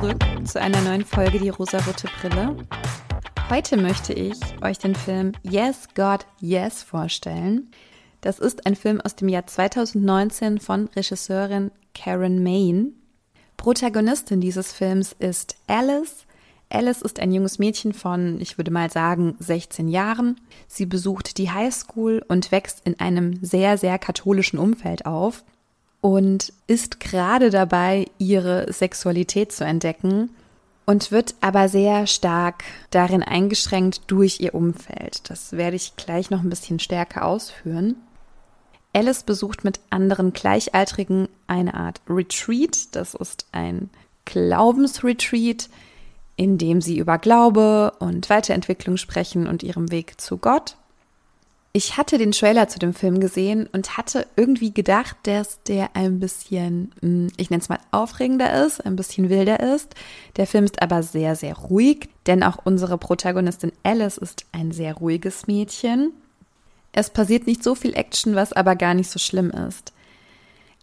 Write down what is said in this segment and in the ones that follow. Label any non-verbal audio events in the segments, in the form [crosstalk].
zurück zu einer neuen Folge Die rosarote Brille. Heute möchte ich euch den Film Yes, God, Yes vorstellen. Das ist ein Film aus dem Jahr 2019 von Regisseurin Karen Main. Protagonistin dieses Films ist Alice. Alice ist ein junges Mädchen von, ich würde mal sagen, 16 Jahren. Sie besucht die Highschool und wächst in einem sehr, sehr katholischen Umfeld auf und ist gerade dabei, ihre Sexualität zu entdecken und wird aber sehr stark darin eingeschränkt durch ihr Umfeld. Das werde ich gleich noch ein bisschen stärker ausführen. Alice besucht mit anderen Gleichaltrigen eine Art Retreat. Das ist ein Glaubensretreat, in dem sie über Glaube und Weiterentwicklung sprechen und ihrem Weg zu Gott. Ich hatte den Trailer zu dem Film gesehen und hatte irgendwie gedacht, dass der ein bisschen, hm, ich nenne es mal, aufregender ist, ein bisschen wilder ist. Der Film ist aber sehr, sehr ruhig, denn auch unsere Protagonistin Alice ist ein sehr ruhiges Mädchen. Es passiert nicht so viel Action, was aber gar nicht so schlimm ist.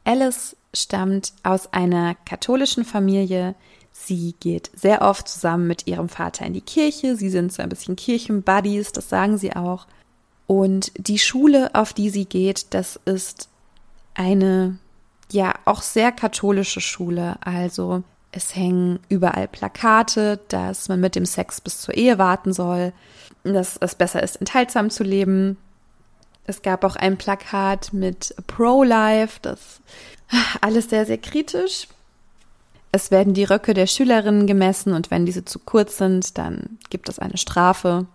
Alice stammt aus einer katholischen Familie. Sie geht sehr oft zusammen mit ihrem Vater in die Kirche. Sie sind so ein bisschen Kirchenbuddies, das sagen sie auch. Und die Schule, auf die sie geht, das ist eine, ja, auch sehr katholische Schule. Also es hängen überall Plakate, dass man mit dem Sex bis zur Ehe warten soll, dass es besser ist, enthaltsam zu leben. Es gab auch ein Plakat mit Pro-Life, das alles sehr, sehr kritisch. Es werden die Röcke der Schülerinnen gemessen und wenn diese zu kurz sind, dann gibt es eine Strafe.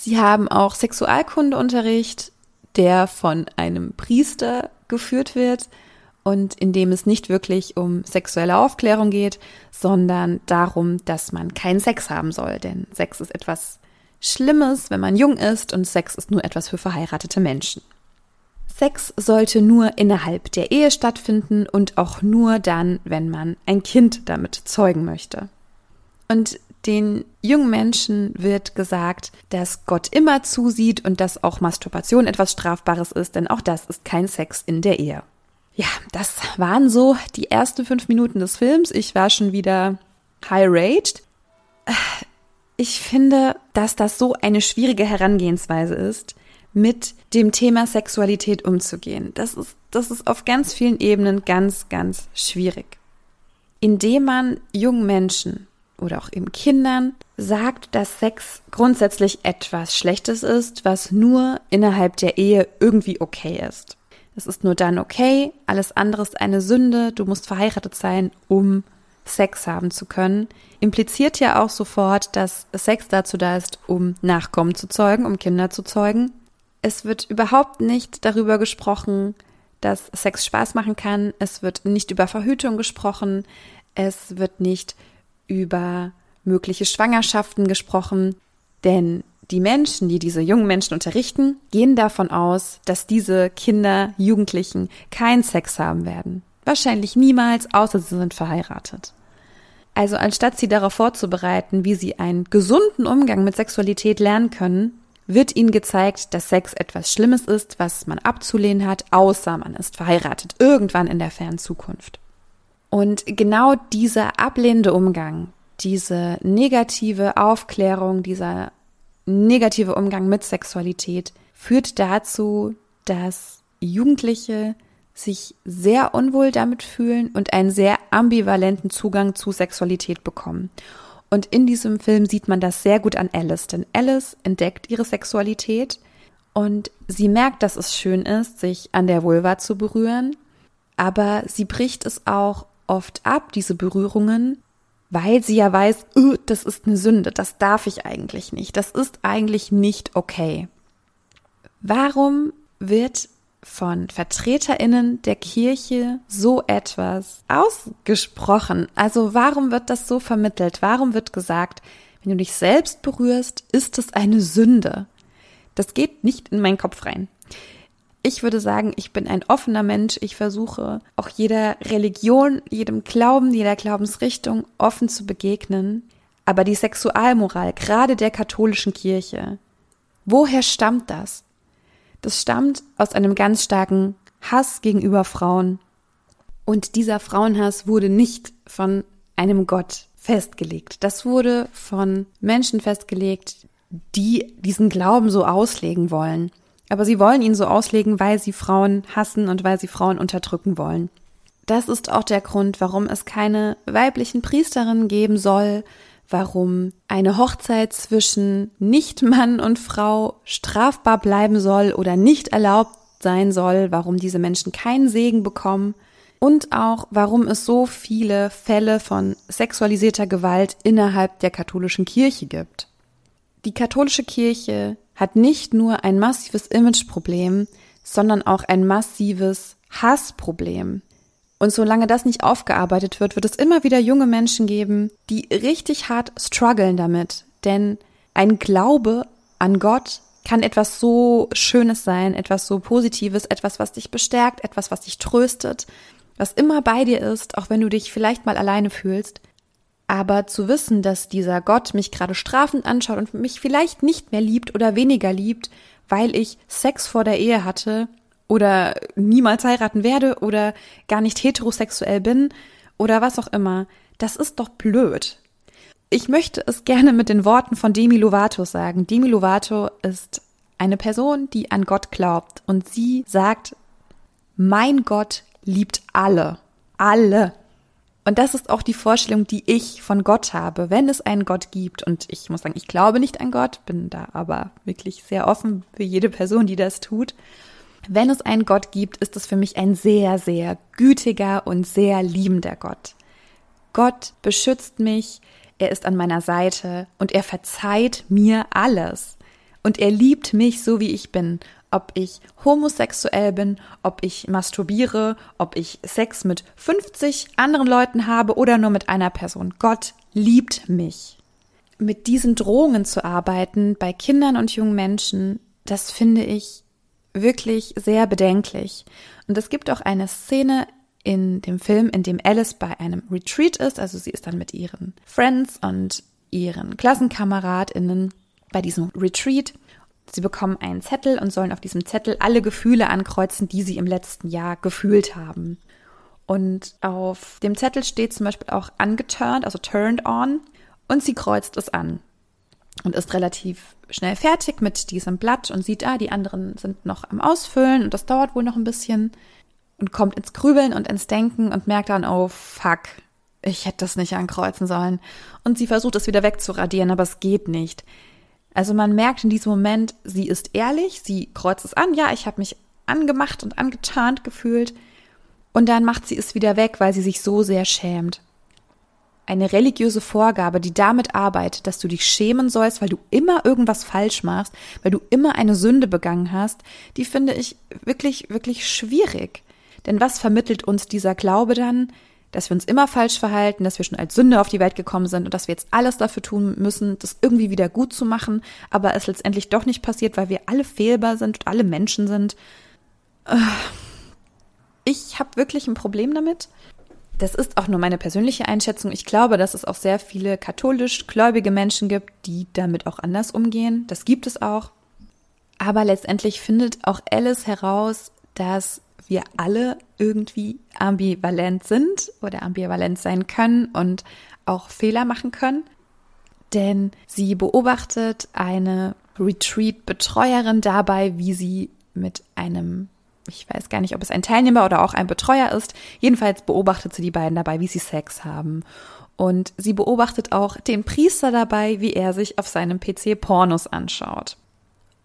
Sie haben auch Sexualkundeunterricht, der von einem Priester geführt wird und in dem es nicht wirklich um sexuelle Aufklärung geht, sondern darum, dass man keinen Sex haben soll. Denn Sex ist etwas Schlimmes, wenn man jung ist und Sex ist nur etwas für verheiratete Menschen. Sex sollte nur innerhalb der Ehe stattfinden und auch nur dann, wenn man ein Kind damit zeugen möchte. Und den jungen Menschen wird gesagt, dass Gott immer zusieht und dass auch Masturbation etwas Strafbares ist, denn auch das ist kein Sex in der Ehe. Ja, das waren so die ersten fünf Minuten des Films. Ich war schon wieder high raged. Ich finde, dass das so eine schwierige Herangehensweise ist, mit dem Thema Sexualität umzugehen. Das ist, das ist auf ganz vielen Ebenen ganz, ganz schwierig. Indem man jungen Menschen oder auch eben Kindern sagt, dass Sex grundsätzlich etwas Schlechtes ist, was nur innerhalb der Ehe irgendwie okay ist. Es ist nur dann okay, alles andere ist eine Sünde, du musst verheiratet sein, um Sex haben zu können, impliziert ja auch sofort, dass Sex dazu da ist, um Nachkommen zu zeugen, um Kinder zu zeugen. Es wird überhaupt nicht darüber gesprochen, dass Sex Spaß machen kann. Es wird nicht über Verhütung gesprochen. Es wird nicht über mögliche Schwangerschaften gesprochen, denn die Menschen, die diese jungen Menschen unterrichten, gehen davon aus, dass diese Kinder, Jugendlichen keinen Sex haben werden. Wahrscheinlich niemals, außer sie sind verheiratet. Also anstatt sie darauf vorzubereiten, wie sie einen gesunden Umgang mit Sexualität lernen können, wird ihnen gezeigt, dass Sex etwas Schlimmes ist, was man abzulehnen hat, außer man ist verheiratet, irgendwann in der fernen Zukunft. Und genau dieser ablehnende Umgang, diese negative Aufklärung, dieser negative Umgang mit Sexualität führt dazu, dass Jugendliche sich sehr unwohl damit fühlen und einen sehr ambivalenten Zugang zu Sexualität bekommen. Und in diesem Film sieht man das sehr gut an Alice, denn Alice entdeckt ihre Sexualität und sie merkt, dass es schön ist, sich an der Vulva zu berühren, aber sie bricht es auch oft ab, diese Berührungen, weil sie ja weiß, uh, das ist eine Sünde, das darf ich eigentlich nicht, das ist eigentlich nicht okay. Warum wird von Vertreterinnen der Kirche so etwas ausgesprochen? Also warum wird das so vermittelt? Warum wird gesagt, wenn du dich selbst berührst, ist es eine Sünde? Das geht nicht in meinen Kopf rein. Ich würde sagen, ich bin ein offener Mensch. Ich versuche auch jeder Religion, jedem Glauben, jeder Glaubensrichtung offen zu begegnen. Aber die Sexualmoral, gerade der katholischen Kirche, woher stammt das? Das stammt aus einem ganz starken Hass gegenüber Frauen. Und dieser Frauenhass wurde nicht von einem Gott festgelegt. Das wurde von Menschen festgelegt, die diesen Glauben so auslegen wollen. Aber sie wollen ihn so auslegen, weil sie Frauen hassen und weil sie Frauen unterdrücken wollen. Das ist auch der Grund, warum es keine weiblichen Priesterinnen geben soll, warum eine Hochzeit zwischen Nicht-Mann und Frau strafbar bleiben soll oder nicht erlaubt sein soll, warum diese Menschen keinen Segen bekommen und auch warum es so viele Fälle von sexualisierter Gewalt innerhalb der katholischen Kirche gibt. Die katholische Kirche hat nicht nur ein massives Imageproblem, sondern auch ein massives Hassproblem. Und solange das nicht aufgearbeitet wird, wird es immer wieder junge Menschen geben, die richtig hart strugglen damit. Denn ein Glaube an Gott kann etwas so Schönes sein, etwas so Positives, etwas, was dich bestärkt, etwas, was dich tröstet, was immer bei dir ist, auch wenn du dich vielleicht mal alleine fühlst. Aber zu wissen, dass dieser Gott mich gerade strafend anschaut und mich vielleicht nicht mehr liebt oder weniger liebt, weil ich Sex vor der Ehe hatte oder niemals heiraten werde oder gar nicht heterosexuell bin oder was auch immer, das ist doch blöd. Ich möchte es gerne mit den Worten von Demi Lovato sagen. Demi Lovato ist eine Person, die an Gott glaubt und sie sagt, mein Gott liebt alle. Alle. Und das ist auch die Vorstellung, die ich von Gott habe, wenn es einen Gott gibt. Und ich muss sagen, ich glaube nicht an Gott, bin da aber wirklich sehr offen für jede Person, die das tut. Wenn es einen Gott gibt, ist es für mich ein sehr, sehr gütiger und sehr liebender Gott. Gott beschützt mich, er ist an meiner Seite und er verzeiht mir alles. Und er liebt mich so, wie ich bin ob ich homosexuell bin, ob ich masturbiere, ob ich Sex mit 50 anderen Leuten habe oder nur mit einer Person. Gott liebt mich. Mit diesen Drohungen zu arbeiten bei Kindern und jungen Menschen, das finde ich wirklich sehr bedenklich. Und es gibt auch eine Szene in dem Film, in dem Alice bei einem Retreat ist, also sie ist dann mit ihren Friends und ihren KlassenkameradInnen bei diesem Retreat Sie bekommen einen Zettel und sollen auf diesem Zettel alle Gefühle ankreuzen, die sie im letzten Jahr gefühlt haben. Und auf dem Zettel steht zum Beispiel auch angeturned, also turned on, und sie kreuzt es an und ist relativ schnell fertig mit diesem Blatt und sieht, ah, die anderen sind noch am Ausfüllen und das dauert wohl noch ein bisschen und kommt ins Grübeln und ins Denken und merkt dann, oh fuck, ich hätte das nicht ankreuzen sollen. Und sie versucht es wieder wegzuradieren, aber es geht nicht. Also man merkt in diesem Moment, sie ist ehrlich, sie kreuzt es an, ja, ich habe mich angemacht und angetarnt gefühlt. Und dann macht sie es wieder weg, weil sie sich so sehr schämt. Eine religiöse Vorgabe, die damit arbeitet, dass du dich schämen sollst, weil du immer irgendwas falsch machst, weil du immer eine Sünde begangen hast, die finde ich wirklich, wirklich schwierig. Denn was vermittelt uns dieser Glaube dann? Dass wir uns immer falsch verhalten, dass wir schon als Sünde auf die Welt gekommen sind und dass wir jetzt alles dafür tun müssen, das irgendwie wieder gut zu machen, aber es letztendlich doch nicht passiert, weil wir alle fehlbar sind und alle Menschen sind. Äh, ich habe wirklich ein Problem damit. Das ist auch nur meine persönliche Einschätzung. Ich glaube, dass es auch sehr viele katholisch gläubige Menschen gibt, die damit auch anders umgehen. Das gibt es auch. Aber letztendlich findet auch Alice heraus, dass wir alle irgendwie ambivalent sind oder ambivalent sein können und auch Fehler machen können. Denn sie beobachtet eine Retreat-Betreuerin dabei, wie sie mit einem, ich weiß gar nicht, ob es ein Teilnehmer oder auch ein Betreuer ist, jedenfalls beobachtet sie die beiden dabei, wie sie Sex haben. Und sie beobachtet auch den Priester dabei, wie er sich auf seinem PC Pornos anschaut.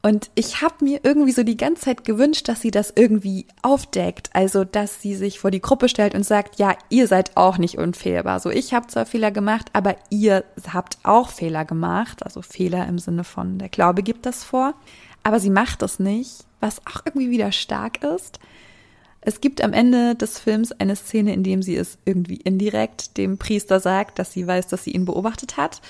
Und ich habe mir irgendwie so die ganze Zeit gewünscht, dass sie das irgendwie aufdeckt. Also, dass sie sich vor die Gruppe stellt und sagt, ja, ihr seid auch nicht unfehlbar. So, ich habe zwar Fehler gemacht, aber ihr habt auch Fehler gemacht. Also Fehler im Sinne von, der Glaube gibt das vor. Aber sie macht es nicht, was auch irgendwie wieder stark ist. Es gibt am Ende des Films eine Szene, in dem sie es irgendwie indirekt dem Priester sagt, dass sie weiß, dass sie ihn beobachtet hat.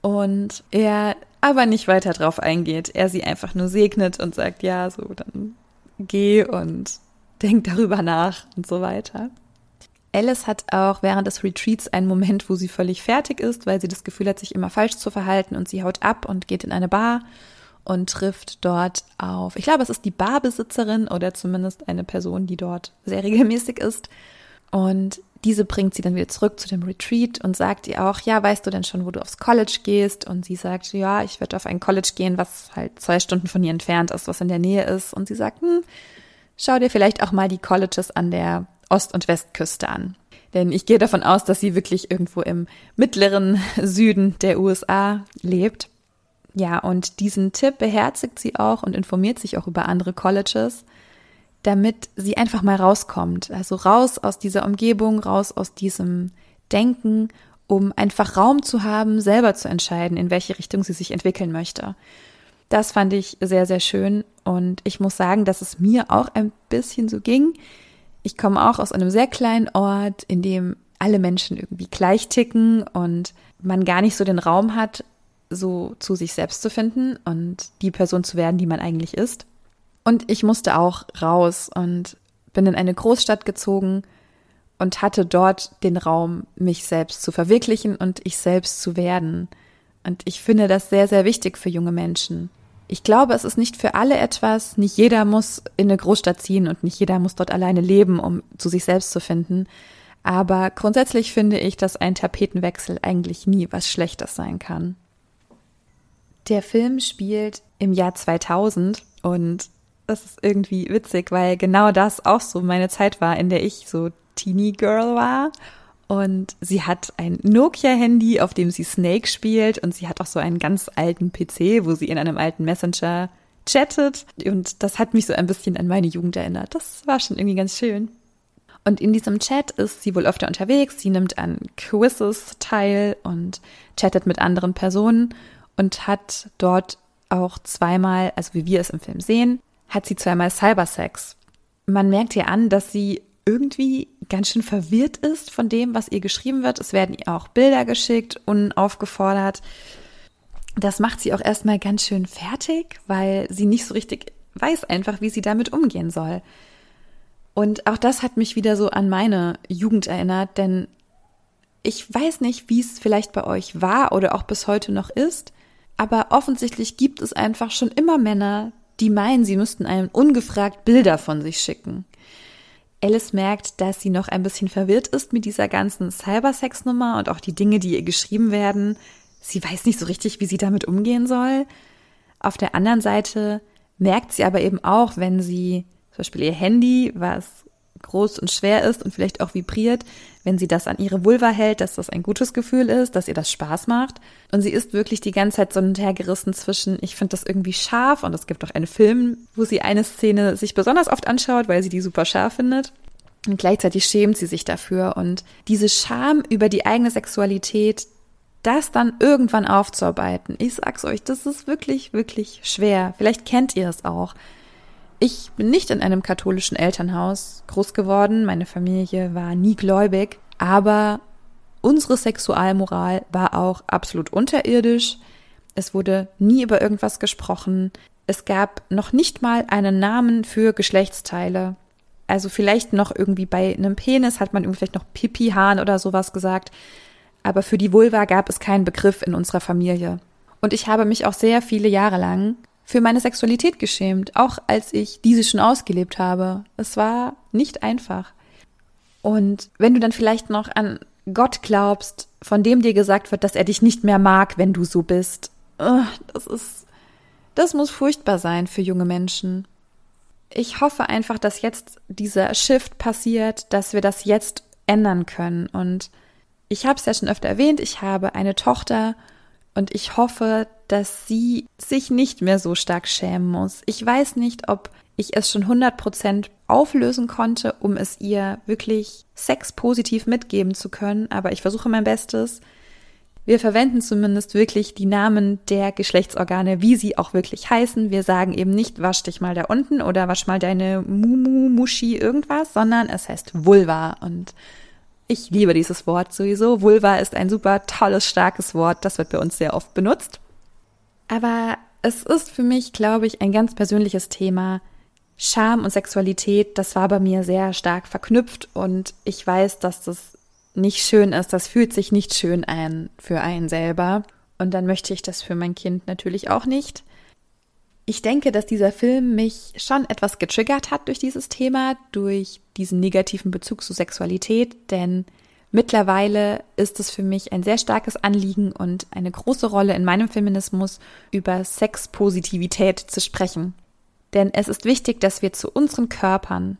Und er aber nicht weiter drauf eingeht. Er sie einfach nur segnet und sagt, ja, so, dann geh und denk darüber nach und so weiter. Alice hat auch während des Retreats einen Moment, wo sie völlig fertig ist, weil sie das Gefühl hat, sich immer falsch zu verhalten und sie haut ab und geht in eine Bar und trifft dort auf, ich glaube, es ist die Barbesitzerin oder zumindest eine Person, die dort sehr regelmäßig ist. Und diese bringt sie dann wieder zurück zu dem Retreat und sagt ihr auch, ja, weißt du denn schon, wo du aufs College gehst? Und sie sagt, ja, ich werde auf ein College gehen, was halt zwei Stunden von ihr entfernt ist, was in der Nähe ist. Und sie sagt, hm, schau dir vielleicht auch mal die Colleges an der Ost- und Westküste an. Denn ich gehe davon aus, dass sie wirklich irgendwo im mittleren [laughs] Süden der USA lebt. Ja, und diesen Tipp beherzigt sie auch und informiert sich auch über andere Colleges damit sie einfach mal rauskommt. Also raus aus dieser Umgebung, raus aus diesem Denken, um einfach Raum zu haben, selber zu entscheiden, in welche Richtung sie sich entwickeln möchte. Das fand ich sehr, sehr schön und ich muss sagen, dass es mir auch ein bisschen so ging. Ich komme auch aus einem sehr kleinen Ort, in dem alle Menschen irgendwie gleich ticken und man gar nicht so den Raum hat, so zu sich selbst zu finden und die Person zu werden, die man eigentlich ist. Und ich musste auch raus und bin in eine Großstadt gezogen und hatte dort den Raum, mich selbst zu verwirklichen und ich selbst zu werden. Und ich finde das sehr, sehr wichtig für junge Menschen. Ich glaube, es ist nicht für alle etwas. Nicht jeder muss in eine Großstadt ziehen und nicht jeder muss dort alleine leben, um zu sich selbst zu finden. Aber grundsätzlich finde ich, dass ein Tapetenwechsel eigentlich nie was Schlechtes sein kann. Der Film spielt im Jahr 2000 und das ist irgendwie witzig, weil genau das auch so meine Zeit war, in der ich so Teenie Girl war. Und sie hat ein Nokia-Handy, auf dem sie Snake spielt. Und sie hat auch so einen ganz alten PC, wo sie in einem alten Messenger chattet. Und das hat mich so ein bisschen an meine Jugend erinnert. Das war schon irgendwie ganz schön. Und in diesem Chat ist sie wohl öfter unterwegs. Sie nimmt an Quizzes teil und chattet mit anderen Personen und hat dort auch zweimal, also wie wir es im Film sehen, hat sie zweimal Cybersex. Man merkt ihr an, dass sie irgendwie ganz schön verwirrt ist von dem, was ihr geschrieben wird. Es werden ihr auch Bilder geschickt, unaufgefordert. Das macht sie auch erstmal ganz schön fertig, weil sie nicht so richtig weiß einfach, wie sie damit umgehen soll. Und auch das hat mich wieder so an meine Jugend erinnert, denn ich weiß nicht, wie es vielleicht bei euch war oder auch bis heute noch ist, aber offensichtlich gibt es einfach schon immer Männer, die meinen, sie müssten einem ungefragt Bilder von sich schicken. Alice merkt, dass sie noch ein bisschen verwirrt ist mit dieser ganzen Cybersex-Nummer und auch die Dinge, die ihr geschrieben werden. Sie weiß nicht so richtig, wie sie damit umgehen soll. Auf der anderen Seite merkt sie aber eben auch, wenn sie zum Beispiel ihr Handy, was groß und schwer ist und vielleicht auch vibriert, wenn sie das an ihre Vulva hält, dass das ein gutes Gefühl ist, dass ihr das Spaß macht. Und sie ist wirklich die ganze Zeit so hin und her gerissen zwischen, ich finde das irgendwie scharf und es gibt auch einen Film, wo sie eine Szene sich besonders oft anschaut, weil sie die super scharf findet. Und gleichzeitig schämt sie sich dafür. Und diese Scham über die eigene Sexualität, das dann irgendwann aufzuarbeiten, ich sag's euch, das ist wirklich, wirklich schwer. Vielleicht kennt ihr es auch. Ich bin nicht in einem katholischen Elternhaus groß geworden. Meine Familie war nie gläubig. Aber unsere Sexualmoral war auch absolut unterirdisch. Es wurde nie über irgendwas gesprochen. Es gab noch nicht mal einen Namen für Geschlechtsteile. Also vielleicht noch irgendwie bei einem Penis hat man vielleicht noch Pipi-Hahn oder sowas gesagt. Aber für die Vulva gab es keinen Begriff in unserer Familie. Und ich habe mich auch sehr viele Jahre lang für meine Sexualität geschämt, auch als ich diese schon ausgelebt habe. Es war nicht einfach. Und wenn du dann vielleicht noch an Gott glaubst, von dem dir gesagt wird, dass er dich nicht mehr mag, wenn du so bist, das ist, das muss furchtbar sein für junge Menschen. Ich hoffe einfach, dass jetzt dieser Shift passiert, dass wir das jetzt ändern können. Und ich habe es ja schon öfter erwähnt, ich habe eine Tochter und ich hoffe, dass sie sich nicht mehr so stark schämen muss. Ich weiß nicht, ob ich es schon 100% auflösen konnte, um es ihr wirklich sexpositiv mitgeben zu können, aber ich versuche mein Bestes. Wir verwenden zumindest wirklich die Namen der Geschlechtsorgane, wie sie auch wirklich heißen. Wir sagen eben nicht, wasch dich mal da unten oder wasch mal deine Mumu, Muschi, irgendwas, sondern es heißt Vulva und ich liebe dieses Wort sowieso. Vulva ist ein super tolles, starkes Wort. Das wird bei uns sehr oft benutzt. Aber es ist für mich, glaube ich, ein ganz persönliches Thema. Scham und Sexualität, das war bei mir sehr stark verknüpft und ich weiß, dass das nicht schön ist. Das fühlt sich nicht schön ein für einen selber. Und dann möchte ich das für mein Kind natürlich auch nicht. Ich denke, dass dieser Film mich schon etwas getriggert hat durch dieses Thema, durch diesen negativen Bezug zu Sexualität, denn mittlerweile ist es für mich ein sehr starkes Anliegen und eine große Rolle in meinem Feminismus, über Sexpositivität zu sprechen. Denn es ist wichtig, dass wir zu unseren Körpern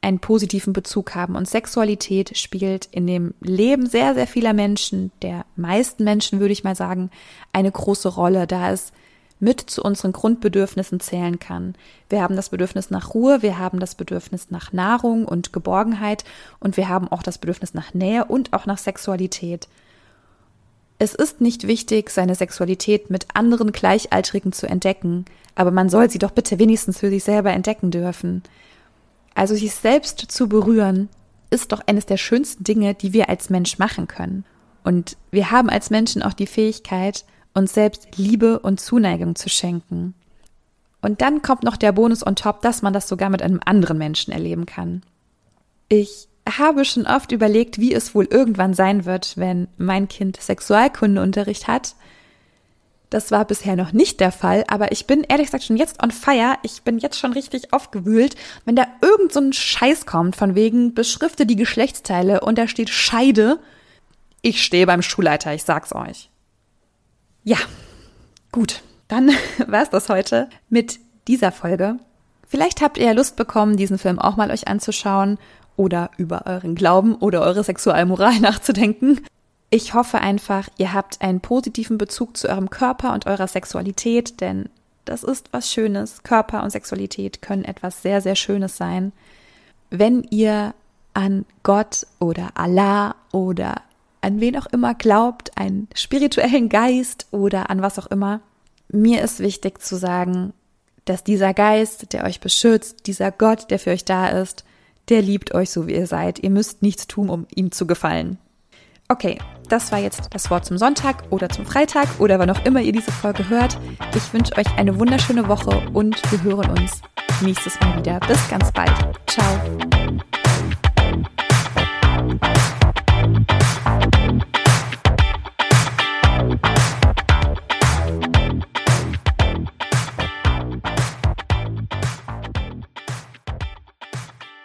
einen positiven Bezug haben und Sexualität spielt in dem Leben sehr, sehr vieler Menschen, der meisten Menschen würde ich mal sagen, eine große Rolle, da es mit zu unseren Grundbedürfnissen zählen kann. Wir haben das Bedürfnis nach Ruhe, wir haben das Bedürfnis nach Nahrung und Geborgenheit und wir haben auch das Bedürfnis nach Nähe und auch nach Sexualität. Es ist nicht wichtig, seine Sexualität mit anderen Gleichaltrigen zu entdecken, aber man soll sie doch bitte wenigstens für sich selber entdecken dürfen. Also sich selbst zu berühren, ist doch eines der schönsten Dinge, die wir als Mensch machen können. Und wir haben als Menschen auch die Fähigkeit, uns selbst Liebe und Zuneigung zu schenken. Und dann kommt noch der Bonus on top, dass man das sogar mit einem anderen Menschen erleben kann. Ich habe schon oft überlegt, wie es wohl irgendwann sein wird, wenn mein Kind Sexualkundeunterricht hat. Das war bisher noch nicht der Fall, aber ich bin ehrlich gesagt schon jetzt on fire. Ich bin jetzt schon richtig aufgewühlt, wenn da irgend so ein Scheiß kommt, von wegen beschrifte die Geschlechtsteile und da steht Scheide. Ich stehe beim Schulleiter, ich sag's euch. Ja, gut. Dann [laughs] war es das heute mit dieser Folge. Vielleicht habt ihr Lust bekommen, diesen Film auch mal euch anzuschauen oder über euren Glauben oder eure Sexualmoral [laughs] nachzudenken. Ich hoffe einfach, ihr habt einen positiven Bezug zu eurem Körper und eurer Sexualität, denn das ist was Schönes. Körper und Sexualität können etwas sehr, sehr Schönes sein. Wenn ihr an Gott oder Allah oder an wen auch immer glaubt, einen spirituellen Geist oder an was auch immer. Mir ist wichtig zu sagen, dass dieser Geist, der euch beschützt, dieser Gott, der für euch da ist, der liebt euch so, wie ihr seid. Ihr müsst nichts tun, um ihm zu gefallen. Okay, das war jetzt das Wort zum Sonntag oder zum Freitag oder wann auch immer ihr diese Folge hört. Ich wünsche euch eine wunderschöne Woche und wir hören uns nächstes Mal wieder. Bis ganz bald. Ciao.